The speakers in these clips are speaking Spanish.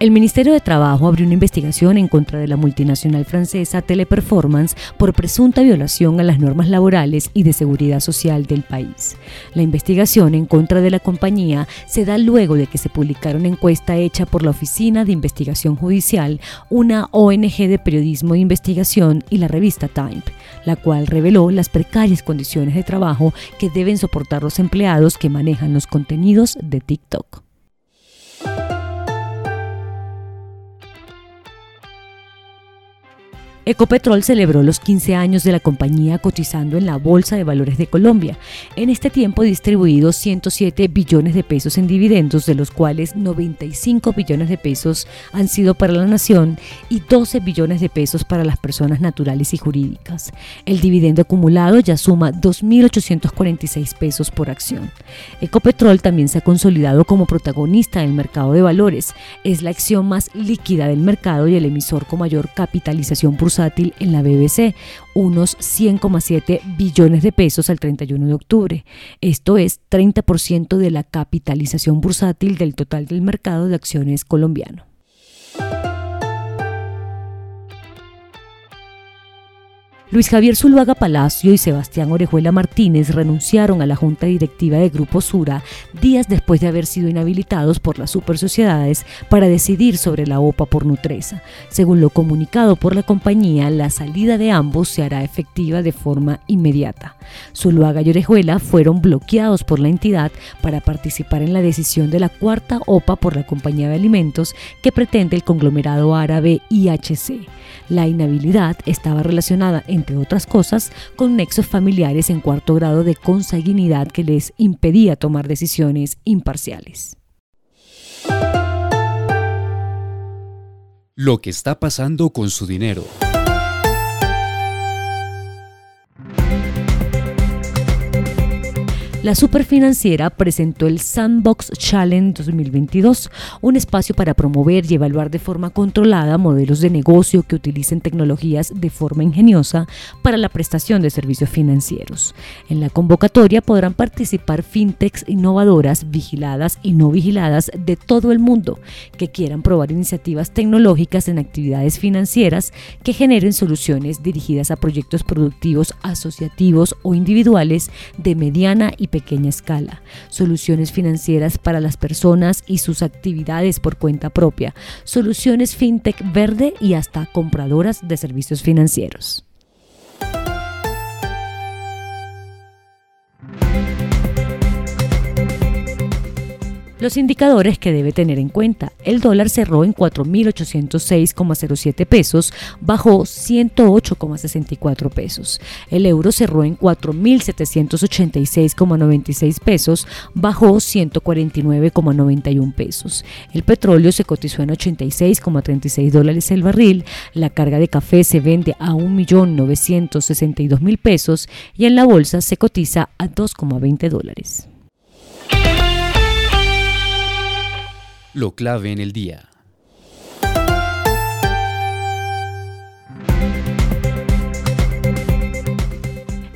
El Ministerio de Trabajo abrió una investigación en contra de la multinacional francesa Teleperformance por presunta violación a las normas laborales y de seguridad social del país. La investigación en contra de la compañía se da luego de que se publicara una encuesta hecha por la Oficina de Investigación Judicial, una ONG de periodismo de investigación y la revista Time, la cual reveló las precarias condiciones de trabajo que deben soportar los empleados que manejan los contenidos de TikTok. Ecopetrol celebró los 15 años de la compañía cotizando en la Bolsa de Valores de Colombia. En este tiempo distribuido 107 billones de pesos en dividendos, de los cuales 95 billones de pesos han sido para la nación y 12 billones de pesos para las personas naturales y jurídicas. El dividendo acumulado ya suma 2.846 pesos por acción. Ecopetrol también se ha consolidado como protagonista del mercado de valores. Es la acción más líquida del mercado y el emisor con mayor capitalización por en la BBC, unos 100,7 billones de pesos al 31 de octubre. Esto es 30% de la capitalización bursátil del total del mercado de acciones colombiano. Luis Javier Zuluaga Palacio y Sebastián Orejuela Martínez renunciaron a la junta directiva de Grupo Sura días después de haber sido inhabilitados por las supersociedades para decidir sobre la OPA por Nutresa. Según lo comunicado por la compañía, la salida de ambos se hará efectiva de forma inmediata. Zuluaga y Orejuela fueron bloqueados por la entidad para participar en la decisión de la cuarta OPA por la compañía de alimentos que pretende el conglomerado árabe IHC. La inhabilidad estaba relacionada, entre otras cosas, con nexos familiares en cuarto grado de consanguinidad que les impedía tomar decisiones imparciales. Lo que está pasando con su dinero. La superfinanciera presentó el Sandbox Challenge 2022, un espacio para promover y evaluar de forma controlada modelos de negocio que utilicen tecnologías de forma ingeniosa para la prestación de servicios financieros. En la convocatoria podrán participar fintechs innovadoras, vigiladas y no vigiladas de todo el mundo que quieran probar iniciativas tecnológicas en actividades financieras que generen soluciones dirigidas a proyectos productivos asociativos o individuales de mediana y pequeña escala, soluciones financieras para las personas y sus actividades por cuenta propia, soluciones fintech verde y hasta compradoras de servicios financieros. Los indicadores que debe tener en cuenta. El dólar cerró en 4.806,07 pesos, bajó 108,64 pesos. El euro cerró en 4.786,96 pesos, bajó 149,91 pesos. El petróleo se cotizó en 86,36 dólares el barril. La carga de café se vende a 1.962.000 pesos y en la bolsa se cotiza a 2,20 dólares. Lo clave en el día.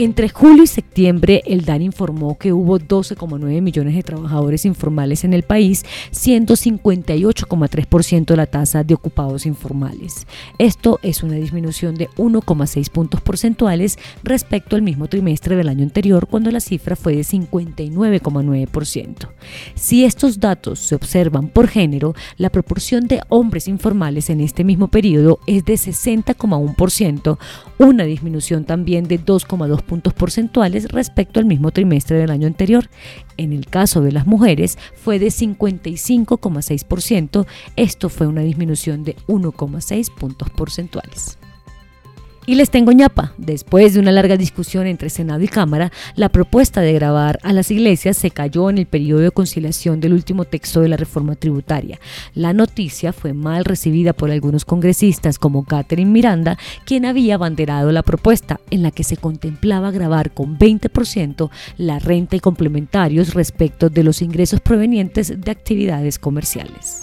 Entre julio y septiembre, el DAN informó que hubo 12,9 millones de trabajadores informales en el país, siendo 58,3% la tasa de ocupados informales. Esto es una disminución de 1,6 puntos porcentuales respecto al mismo trimestre del año anterior, cuando la cifra fue de 59,9%. Si estos datos se observan por género, la proporción de hombres informales en este mismo periodo es de 60,1%, una disminución también de 2,2 puntos porcentuales respecto al mismo trimestre del año anterior. En el caso de las mujeres fue de 55,6%, esto fue una disminución de 1,6 puntos porcentuales. Y les tengo ñapa. Después de una larga discusión entre Senado y Cámara, la propuesta de grabar a las iglesias se cayó en el periodo de conciliación del último texto de la reforma tributaria. La noticia fue mal recibida por algunos congresistas como Catherine Miranda, quien había abanderado la propuesta en la que se contemplaba grabar con 20% la renta y complementarios respecto de los ingresos provenientes de actividades comerciales.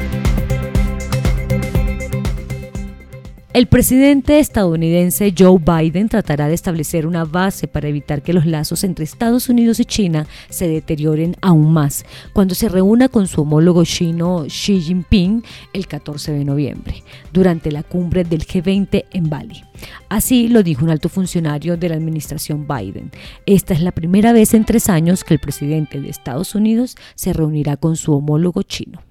El presidente estadounidense Joe Biden tratará de establecer una base para evitar que los lazos entre Estados Unidos y China se deterioren aún más cuando se reúna con su homólogo chino Xi Jinping el 14 de noviembre, durante la cumbre del G20 en Bali. Así lo dijo un alto funcionario de la administración Biden. Esta es la primera vez en tres años que el presidente de Estados Unidos se reunirá con su homólogo chino.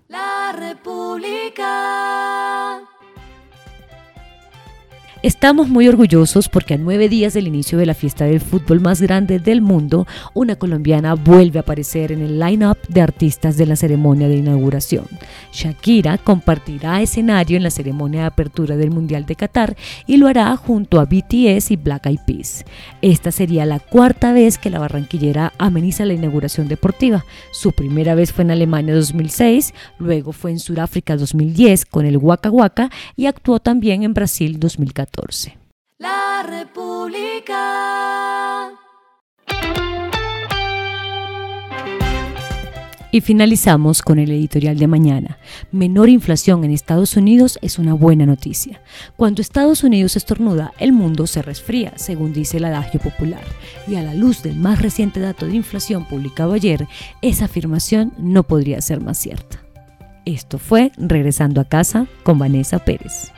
Estamos muy orgullosos porque a nueve días del inicio de la fiesta del fútbol más grande del mundo, una colombiana vuelve a aparecer en el line-up de artistas de la ceremonia de inauguración. Shakira compartirá escenario en la ceremonia de apertura del Mundial de Qatar y lo hará junto a BTS y Black Eyed Peas. Esta sería la cuarta vez que la barranquillera ameniza la inauguración deportiva. Su primera vez fue en Alemania 2006, luego fue en Sudáfrica 2010 con el Waka Waka y actuó también en Brasil 2014. La República. Y finalizamos con el editorial de mañana. Menor inflación en Estados Unidos es una buena noticia. Cuando Estados Unidos estornuda, el mundo se resfría, según dice el adagio popular. Y a la luz del más reciente dato de inflación publicado ayer, esa afirmación no podría ser más cierta. Esto fue Regresando a casa con Vanessa Pérez.